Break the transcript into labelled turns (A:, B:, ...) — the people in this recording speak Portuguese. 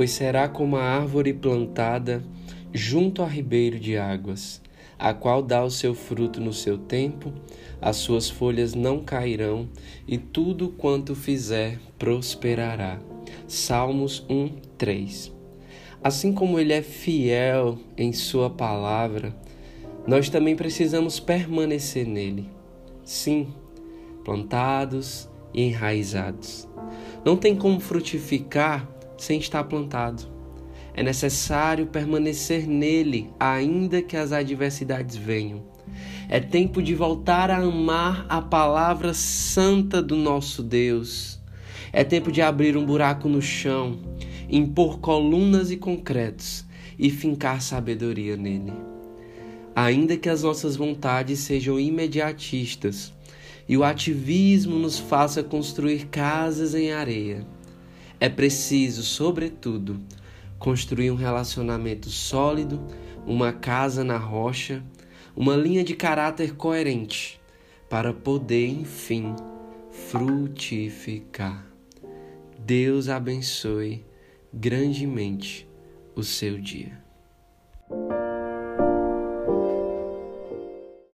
A: pois será como a árvore plantada junto a ribeiro de águas, a qual dá o seu fruto no seu tempo, as suas folhas não cairão, e tudo quanto fizer prosperará. Salmos 1, 3. Assim como ele é fiel em sua palavra, nós também precisamos permanecer nele. Sim, plantados e enraizados. Não tem como frutificar sem estar plantado. É necessário permanecer nele, ainda que as adversidades venham. É tempo de voltar a amar a palavra santa do nosso Deus. É tempo de abrir um buraco no chão, impor colunas e concretos e fincar sabedoria nele. Ainda que as nossas vontades sejam imediatistas e o ativismo nos faça construir casas em areia, é preciso, sobretudo, construir um relacionamento sólido, uma casa na rocha, uma linha de caráter coerente para poder, enfim, frutificar. Deus abençoe grandemente o seu dia.